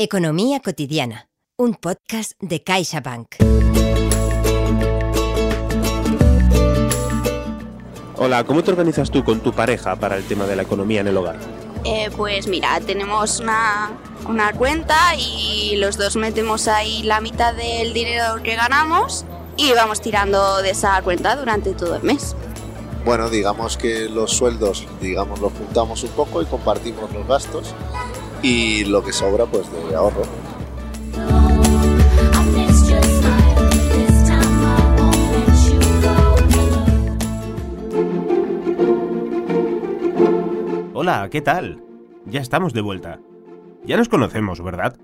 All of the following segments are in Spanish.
Economía cotidiana, un podcast de CaixaBank. Hola, ¿cómo te organizas tú con tu pareja para el tema de la economía en el hogar? Eh, pues mira, tenemos una, una cuenta y los dos metemos ahí la mitad del dinero que ganamos y vamos tirando de esa cuenta durante todo el mes. Bueno, digamos que los sueldos, digamos, los juntamos un poco y compartimos los gastos y lo que sobra pues de ahorro. Hola, ¿qué tal? Ya estamos de vuelta. Ya nos conocemos, ¿verdad?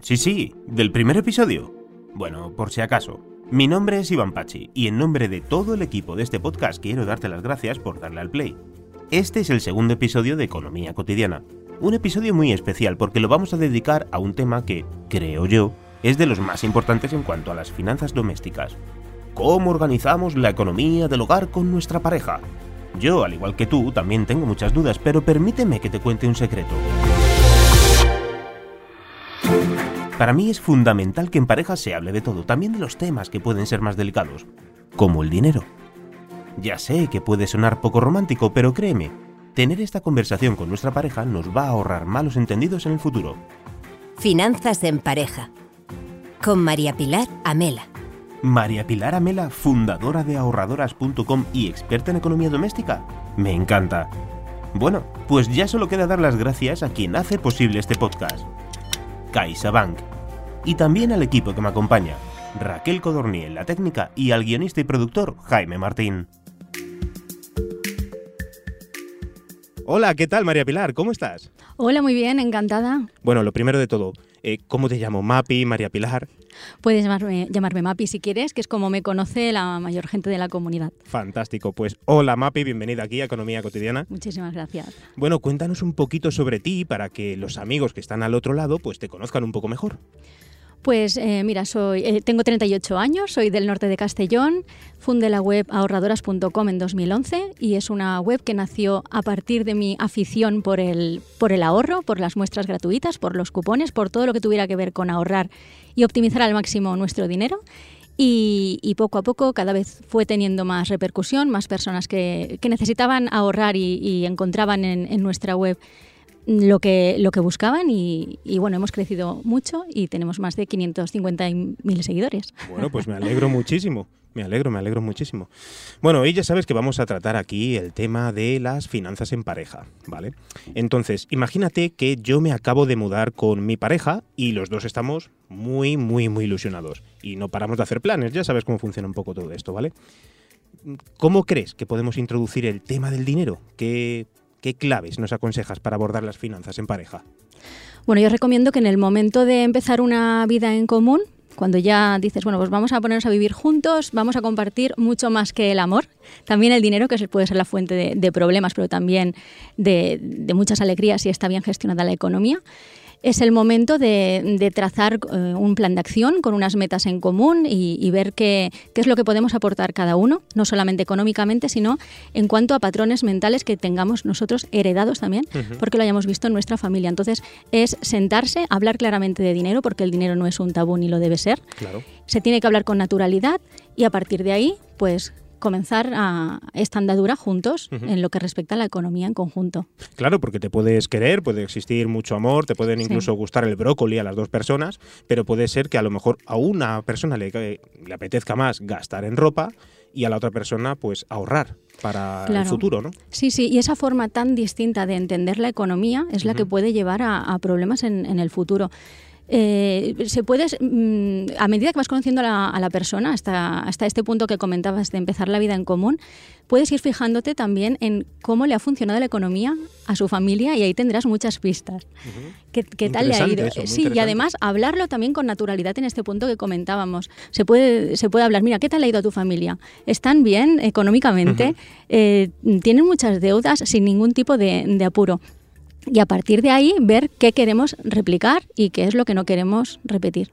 Sí, sí, del primer episodio. Bueno, por si acaso. Mi nombre es Iván Pachi y en nombre de todo el equipo de este podcast quiero darte las gracias por darle al play. Este es el segundo episodio de Economía Cotidiana, un episodio muy especial porque lo vamos a dedicar a un tema que, creo yo, es de los más importantes en cuanto a las finanzas domésticas. ¿Cómo organizamos la economía del hogar con nuestra pareja? Yo, al igual que tú, también tengo muchas dudas, pero permíteme que te cuente un secreto. Para mí es fundamental que en pareja se hable de todo, también de los temas que pueden ser más delicados, como el dinero. Ya sé que puede sonar poco romántico, pero créeme, Tener esta conversación con nuestra pareja nos va a ahorrar malos entendidos en el futuro. Finanzas en pareja. Con María Pilar Amela. María Pilar Amela, fundadora de ahorradoras.com y experta en economía doméstica. Me encanta. Bueno, pues ya solo queda dar las gracias a quien hace posible este podcast. CaixaBank. Y también al equipo que me acompaña. Raquel Codorní en la técnica y al guionista y productor Jaime Martín. Hola, ¿qué tal María Pilar? ¿Cómo estás? Hola, muy bien, encantada. Bueno, lo primero de todo, eh, ¿cómo te llamo? ¿Mapi, María Pilar? Puedes llamarme, llamarme Mapi si quieres, que es como me conoce la mayor gente de la comunidad. Fantástico, pues hola Mapi, bienvenida aquí a Economía Cotidiana. Muchísimas gracias. Bueno, cuéntanos un poquito sobre ti para que los amigos que están al otro lado pues te conozcan un poco mejor. Pues eh, mira, soy, eh, tengo 38 años, soy del norte de Castellón, fundé la web ahorradoras.com en 2011 y es una web que nació a partir de mi afición por el, por el ahorro, por las muestras gratuitas, por los cupones, por todo lo que tuviera que ver con ahorrar y optimizar al máximo nuestro dinero. Y, poco a poco cada vez fue teniendo más repercusión, más personas que, necesitaban ahorrar y, encontraban en nuestra web lo que, lo que buscaban y, bueno, hemos crecido mucho y tenemos más de 550.000 seguidores. Bueno, pues me alegro muchísimo. Me alegro, me alegro muchísimo. Bueno, hoy ya sabes que vamos a tratar aquí el tema de las finanzas en pareja, ¿vale? Entonces, imagínate que yo me acabo de mudar con mi pareja y los dos estamos muy, muy, muy ilusionados y no paramos de hacer planes, ya sabes cómo funciona un poco todo esto, ¿vale? ¿Cómo crees que podemos introducir el tema del dinero? ¿Qué ¿Qué claves nos aconsejas para abordar las finanzas en pareja? Bueno, yo recomiendo que en el momento de empezar una vida en común, cuando ya dices, bueno, pues vamos a ponernos a vivir juntos, vamos a compartir mucho más que el amor, también el dinero, que puede ser la fuente de, problemas, pero también de, de muchas alegrías si está bien gestionada la economía es el momento de, trazar eh, un plan de acción con unas metas en común y, ver qué, es lo que podemos aportar cada uno, no solamente económicamente, sino en cuanto a patrones mentales que tengamos nosotros heredados también, porque lo hayamos visto en nuestra familia. Entonces, es sentarse, hablar claramente de dinero, porque el dinero no es un tabú ni lo debe ser. Se tiene que hablar con naturalidad y a partir de ahí, pues comenzar a esta andadura juntos en lo que respecta a la economía en conjunto. Claro, porque te puedes querer, puede existir mucho amor, te pueden incluso gustar el brócoli a las dos personas, pero puede ser que a lo mejor a una persona le, le apetezca más gastar en ropa y a la otra persona pues ahorrar para el futuro, ¿no? Sí, sí, y esa forma tan distinta de entender la economía es la que puede llevar a, problemas en, en el futuro. Eh, se puede, mm, a medida que vas conociendo a la, persona, hasta, hasta este punto que comentabas de empezar la vida en común, puedes ir fijándote también en cómo le ha funcionado la economía a su familia y ahí tendrás muchas pistas. ¿Qué, tal le ha ido? sí, y además hablarlo también con naturalidad en este punto que comentábamos. Se puede, se puede hablar, mira, ¿qué tal le ha ido a tu familia? ¿Están bien económicamente? Eh, ¿Tienen muchas deudas sin ningún tipo de apuro? Y a partir de ahí ver qué queremos replicar y qué es lo que no queremos repetir.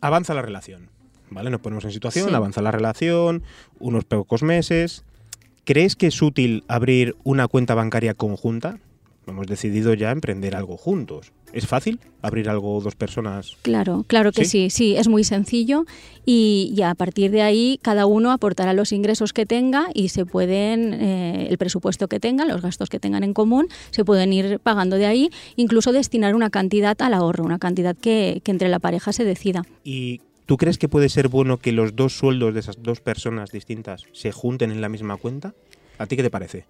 Avanza la relación, ¿vale? Nos ponemos en situación, avanza la relación, unos pocos meses. ¿Crees que es útil abrir una cuenta bancaria conjunta? Hemos decidido ya emprender algo juntos. ¿Es fácil abrir algo dos personas? Claro, claro que sí, sí, es muy sencillo y, a partir de ahí cada uno aportará los ingresos que tenga y se pueden, eh, el presupuesto que tengan, los gastos que tengan en común, se pueden ir pagando de ahí, incluso destinar una cantidad al ahorro, una cantidad que, que entre la pareja se decida. ¿Y tú crees que puede ser bueno que los dos sueldos de esas dos personas distintas se junten en la misma cuenta? ¿A ti qué te parece?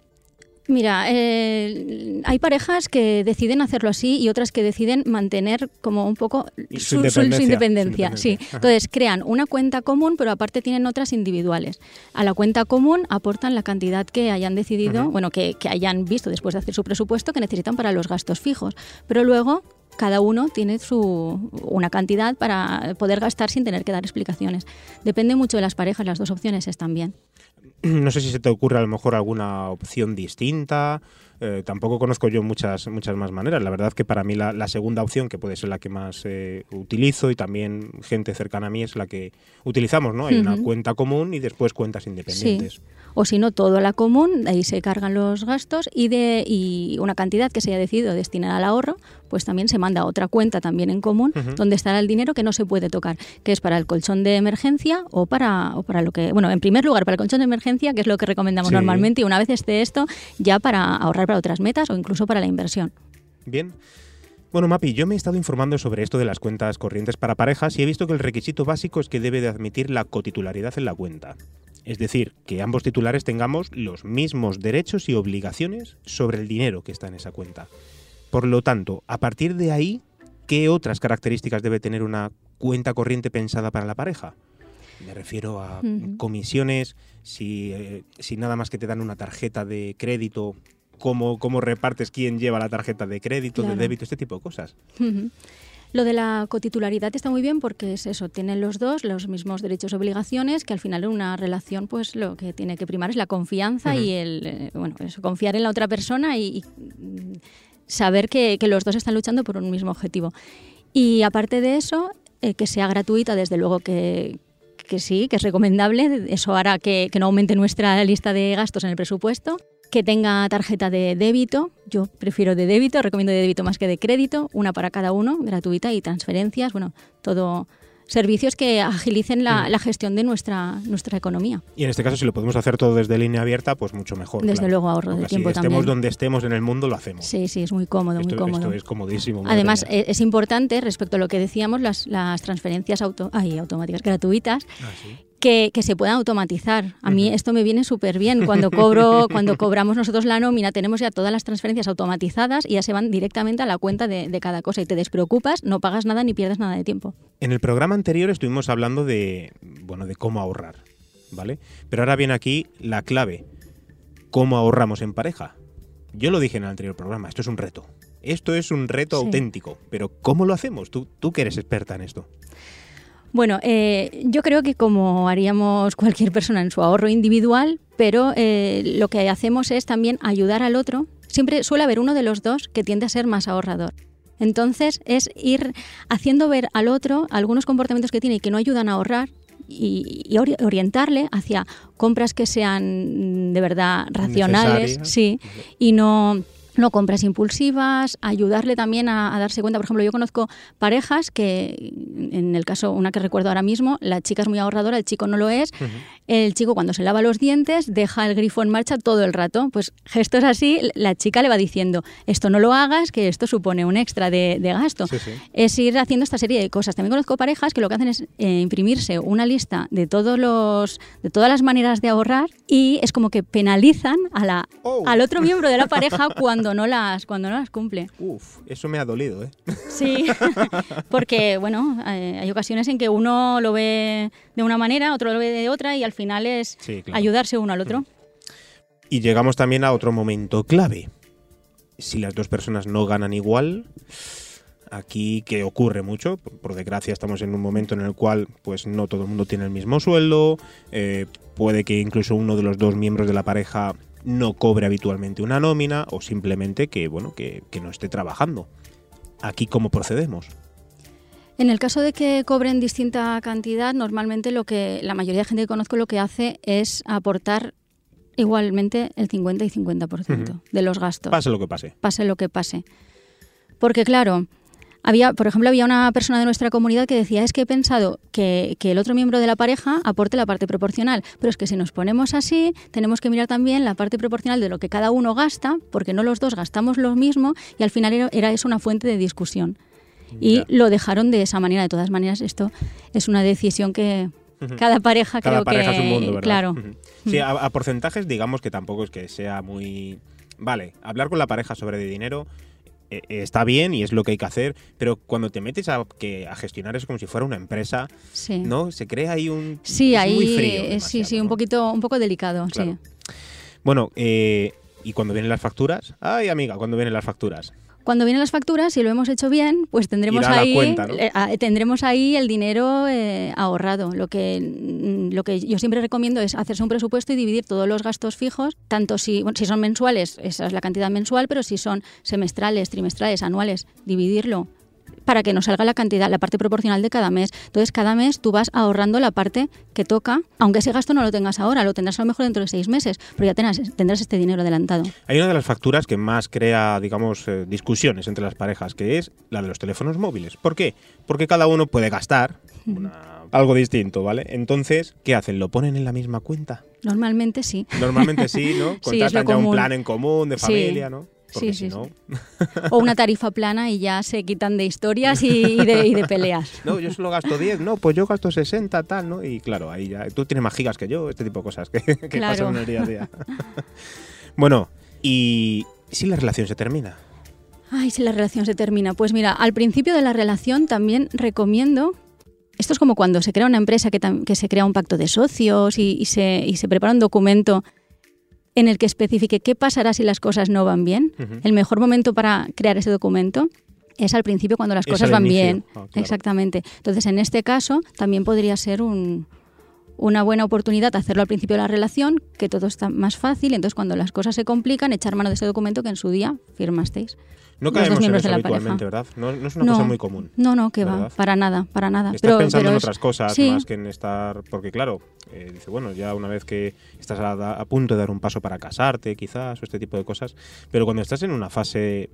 Mira, eh, hay parejas que deciden hacerlo así y otras que deciden mantener como un poco su, independencia. Sí. Entonces crean una cuenta común, pero aparte tienen otras individuales. A la cuenta común aportan la cantidad que hayan decidido, bueno, que, que hayan visto después de hacer su presupuesto que necesitan para los gastos fijos. Pero luego cada uno tiene su, una cantidad para poder gastar sin tener que dar explicaciones. Depende mucho de las parejas, las dos opciones están bien. No sé si se te ocurre a lo mejor alguna opción distinta. Eh, tampoco conozco yo muchas, muchas más maneras. La verdad que para mí la, segunda opción, que puede ser la que más eh, utilizo y también gente cercana a mí es la que utilizamos, ¿no? Hay una cuenta común y después cuentas independientes. O si no, todo a la común, ahí se cargan los gastos y, de, y una cantidad que se haya decidido destinar al ahorro, pues también se manda a otra cuenta también en común, donde estará el dinero que no se puede tocar, que es para el colchón de emergencia o para, o para lo que, bueno, en primer lugar para el colchón de emergencia, que es lo que recomendamos normalmente, y una vez esté esto, ya para ahorrar para otras metas o incluso para la inversión. Bien. Bueno, Mapi, yo me he estado informando sobre esto de las cuentas corrientes para parejas y he visto que el requisito básico es que debe de admitir la cotitularidad en la cuenta. Es decir, que ambos titulares tengamos los mismos derechos y obligaciones sobre el dinero que está en esa cuenta. Por lo tanto, a partir de ahí, ¿qué otras características debe tener una cuenta corriente pensada para la pareja? Me refiero a comisiones, si, eh, si, nada más que te dan una tarjeta de crédito, cómo, cómo repartes quién lleva la tarjeta de crédito, de débito, este tipo de cosas. Lo de la cotitularidad está muy bien porque es eso, tienen los dos los mismos derechos y obligaciones, que al final en una relación pues lo que tiene que primar es la confianza y el, eh, bueno, eso, confiar en la otra persona y, saber que, los dos están luchando por un mismo objetivo. Y aparte de eso, eh, que sea gratuita, desde luego que, que sí, que es recomendable, eso hará que, que no aumente nuestra lista de gastos en el presupuesto que tenga tarjeta de débito. Yo prefiero de débito, recomiendo de débito más que de crédito, una para cada uno, gratuita y transferencias, bueno, todo servicios que agilicen la, mm. gestión de nuestra, nuestra economía. Y en este caso, si lo podemos hacer todo desde línea abierta, pues mucho mejor. Desde luego ahorro de tiempo también. Estemos donde estemos en el mundo, lo hacemos. Sí, sí, es muy cómodo, muy cómodo. Esto es comodísimo. Además, e, es, importante, respecto a lo que decíamos, las, las transferencias auto, ay, automáticas gratuitas, ah, que, se puedan automatizar. A mí esto me viene súper bien. Cuando cobro, cuando cobramos nosotros la nómina, tenemos ya todas las transferencias automatizadas y ya se van directamente a la cuenta de, de, cada cosa y te despreocupas, no pagas nada ni pierdes nada de tiempo. En el programa anterior estuvimos hablando de, bueno, de cómo ahorrar, ¿vale? Pero ahora viene aquí la clave. ¿Cómo ahorramos en pareja? Yo lo dije en el anterior programa, esto es un reto. Esto es un reto auténtico, pero ¿cómo lo hacemos? Tú, tú que eres experta en esto. Bueno, eh, yo creo que como haríamos cualquier persona en su ahorro individual, pero eh, lo que hacemos es también ayudar al otro. Siempre suele haber uno de los dos que tiende a ser más ahorrador. Entonces es ir haciendo ver al otro algunos comportamientos que tiene y que no ayudan a ahorrar y, orientarle hacia compras que sean de verdad racionales, sí, y no no compras impulsivas, ayudarle también a, darse cuenta. Por ejemplo, yo conozco parejas que, en el caso, una que recuerdo ahora mismo, la chica es muy ahorradora, el chico no lo es. El chico cuando se lava los dientes deja el grifo en marcha todo el rato. Pues gestos así, la chica le va diciendo, esto no lo hagas, que esto supone un extra de, gasto. Es ir haciendo esta serie de cosas. También conozco parejas que lo que hacen es eh, imprimirse una lista de, todos los, de todas las maneras de ahorrar y es como que penalizan a la, oh. al otro miembro de la pareja cuando no las, cuando no las cumple. Uf, eso me ha dolido, ¿eh? Sí, porque, bueno, hay ocasiones en que uno lo ve de una manera, otro lo ve de otra y al final es ayudarse uno al otro. Y llegamos también a otro momento clave. Si las dos personas no ganan igual, aquí que ocurre mucho, por, desgracia estamos en un momento en el cual pues no todo el mundo tiene el mismo sueldo, eh, puede que incluso uno de los dos miembros de la pareja no cobre habitualmente una nómina o simplemente que, bueno, que, no esté trabajando. Aquí, ¿cómo procedemos? En el caso de que cobren distinta cantidad, normalmente lo que la mayoría de gente que conozco lo que hace es aportar igualmente el 50 y 50% Ujú. de los gastos. Pase lo que pase. pase lo que pase. Porque claro, había, por ejemplo, había una persona de nuestra comunidad que decía, es que he pensado que, que el otro miembro de la pareja aporte la parte proporcional, pero es que si nos ponemos así, tenemos que mirar también la parte proporcional de lo que cada uno gasta, porque no los dos gastamos lo mismo y al final era, era eso una fuente de discusión. Y Ya. lo dejaron de esa manera. De todas maneras, esto es una decisión que cada pareja Cada creo pareja que... es un mundo, ¿verdad? Claro. Ujú. Sí, a, a porcentajes digamos que tampoco es que sea muy... Vale, hablar con la pareja sobre dinero eh, eh, está bien y es lo que hay que hacer, pero cuando te metes a, que, a gestionar eso como si fuera una empresa, Sí. ¿no? Se crea ahí un... Sí, ahí muy frío sí, sí, un poquito, un poco delicado, Claro. sí. Bueno, eh, ¿y cuando vienen las facturas? Ay, amiga, ¿cuándo vienen las facturas? Cuando vienen las facturas, si lo hemos hecho bien, pues tendremos ahí cuenta, ¿no? eh, tendremos ahí el dinero eh, ahorrado. Lo que mm, lo que yo siempre recomiendo es hacerse un presupuesto y dividir todos los gastos fijos, tanto si bueno, si son mensuales, esa es la cantidad mensual, pero si son semestrales, trimestrales, anuales, dividirlo para que nos salga la cantidad, la parte proporcional de cada mes. Entonces, cada mes tú vas ahorrando la parte que toca, aunque ese gasto no lo tengas ahora, lo tendrás a lo mejor dentro de seis meses, pero ya tendrás, tendrás este dinero adelantado. Hay una de las facturas que más crea, digamos, eh, discusiones entre las parejas, que es la de los teléfonos móviles. ¿Por qué? Porque cada uno puede gastar una- algo distinto, ¿vale? Entonces, ¿qué hacen? ¿Lo ponen en la misma cuenta? Normalmente sí. Normalmente sí, ¿no? Sí, Contratan ya un plan en común de Sí. familia, ¿no? Porque Sí, si sí, no... O una tarifa plana y ya se quitan de historias y, y de, y de peleas. No, yo solo gasto 10, no, pues yo gasto 60, tal, ¿no? Y claro, ahí ya, tú tienes más gigas que yo, este tipo de cosas que, que Claro. pasan en el día a día. bueno, y si la relación se termina, Ay, si la relación se termina. Pues mira, al principio de la relación también recomiendo. Esto es como cuando se crea una empresa que, se crea un pacto de socios y, y se, y se prepara un documento en el que especifique qué pasará si las cosas no van bien. El mejor momento para crear ese documento es al principio cuando las Es cosas van inicio. bien. Ah, claro. Exactamente. Entonces, en este caso, también podría ser un- una buena oportunidad hacerlo al principio de la relación, que todo está más fácil. Entonces, cuando las cosas se complican, echar mano de ese documento que en su día firmasteis. No Los dos caemos en miembros eso de la habitualmente, pareja. ¿verdad? No, no es una No. cosa muy común. No, no, que va, para nada, para nada. Estás pero, pensando pero en es- otras cosas sí. más que en estar. Porque, claro, eh, dice, bueno, ya una vez que estás a, a punto de dar un paso para casarte, quizás, o este tipo de cosas. Pero cuando estás en una fase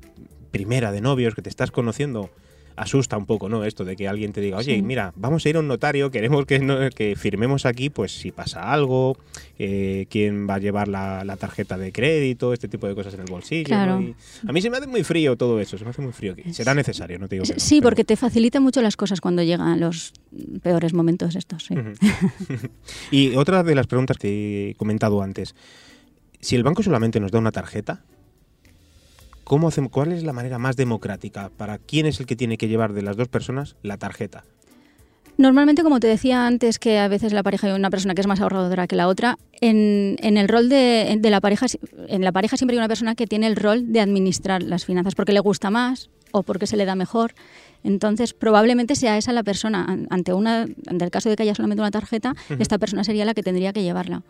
primera de novios, que te estás conociendo, asusta un poco, ¿no? Esto de que alguien te diga, oye, Sí. mira, vamos a ir a un notario, queremos que, no- que firmemos aquí, pues si pasa algo, eh, quién va a llevar la, la tarjeta de crédito, este tipo de cosas en el bolsillo. Claro. ¿no? Y a mí se me hace muy frío todo eso, se me hace muy frío. Será necesario, no te digo que no, Sí, pero- porque te facilita mucho las cosas cuando llegan los peores momentos estos. sí. Y otra de las preguntas que he comentado antes. Si el banco solamente nos da una tarjeta, ¿cómo hacemos, ¿cuál es la manera más democrática para quién es el que tiene que llevar de las dos personas la tarjeta? Normalmente, como te decía antes, que a veces la pareja hay una persona que es más ahorradora que la otra, en, en el rol de, de la pareja, en la pareja siempre hay una persona que tiene el rol de administrar las finanzas porque le gusta más o porque se le da mejor. Entonces, probablemente sea esa la persona. An- Ante una, ante el caso de que haya solamente una tarjeta, esta persona sería la que tendría que llevarla.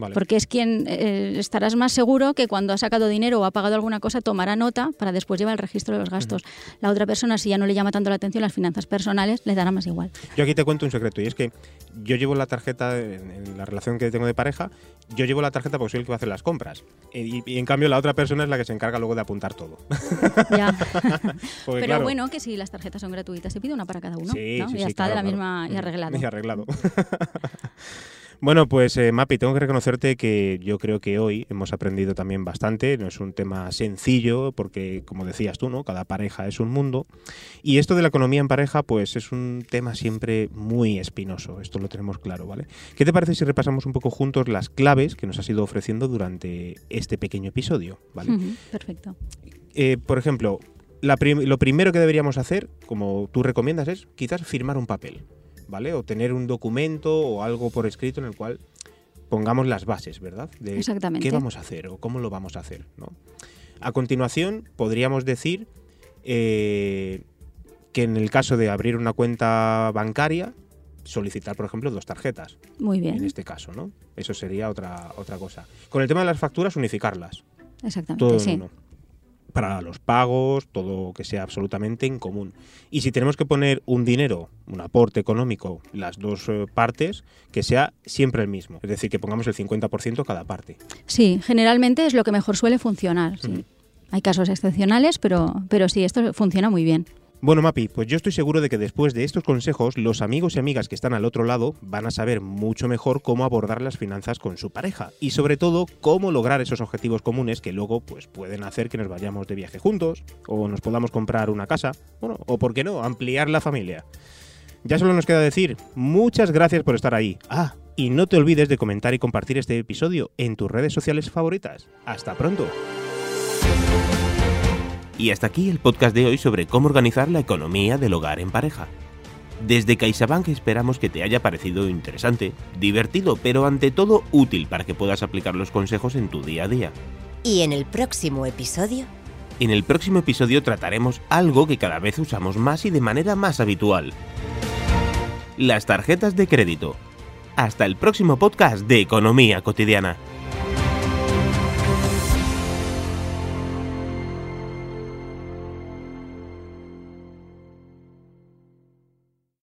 Vale. Porque es quien eh, estarás más seguro que cuando ha sacado dinero o ha pagado alguna cosa tomará nota para después llevar el registro de los gastos. La otra persona, si ya no le llama tanto la atención las finanzas personales, le dará más igual. Yo aquí te cuento un secreto y es que yo llevo la tarjeta en, la relación que tengo de pareja, yo llevo la tarjeta porque soy el que va a hacer las compras. Y, y en cambio la otra persona es la que se encarga luego de apuntar todo. Ya. Pero claro, bueno, que si las tarjetas son gratuitas, se pide una para cada uno. Sí, ¿no? sí, ya está claro, de la claro. misma y arreglado. y arreglado. Bueno, pues eh, Mapi, tengo que reconocerte que yo creo que hoy hemos aprendido también bastante. No es un tema sencillo porque, como decías tú, ¿no? Cada pareja es un mundo. Y esto de la economía en pareja, pues es un tema siempre muy espinoso. Esto lo tenemos claro, ¿vale? ¿Qué te parece si repasamos un poco juntos las claves que nos has ido ofreciendo durante este pequeño episodio, ¿vale? Perfecto. eh, por ejemplo, la prim- lo primero que deberíamos hacer, como tú recomiendas, es quizás firmar un papel, ¿vale? O tener un documento o algo por escrito en el cual pongamos las bases, ¿verdad? De Exactamente. qué vamos a hacer o cómo lo vamos a hacer, ¿no? A continuación, podríamos decir eh, que en el caso de abrir una cuenta bancaria, solicitar, por ejemplo, dos tarjetas, Muy en bien. este caso, ¿no? Eso sería otra, otra cosa. Con el tema de las facturas, unificarlas Exactamente. todo en sí. uno. Para los pagos, todo que sea absolutamente en común. Y si tenemos que poner un dinero, un aporte económico, las dos eh, partes, que sea siempre el mismo. Es decir, que pongamos el 50% cada parte. Sí, generalmente es lo que mejor suele funcionar. Sí. Hay casos excepcionales, pero, pero sí, esto funciona muy bien. Bueno, Mapi, pues yo estoy seguro de que después de estos consejos, los amigos y amigas que están al otro lado van a saber mucho mejor cómo abordar las finanzas con su pareja y sobre todo cómo lograr esos objetivos comunes que luego pues pueden hacer que nos vayamos de viaje juntos o nos podamos comprar una casa, bueno, o por qué no, ampliar la familia. Ya solo nos queda decir, muchas gracias por estar ahí. Ah, y no te olvides de comentar y compartir este episodio en tus redes sociales favoritas. Hasta pronto. Y hasta aquí el podcast de hoy sobre cómo organizar la economía del hogar en pareja. Desde CaixaBank esperamos que te haya parecido interesante, divertido, pero ante todo útil para que puedas aplicar los consejos en tu día a día. Y en el próximo episodio... En el próximo episodio trataremos algo que cada vez usamos más y de manera más habitual. Las tarjetas de crédito. Hasta el próximo podcast de Economía Cotidiana.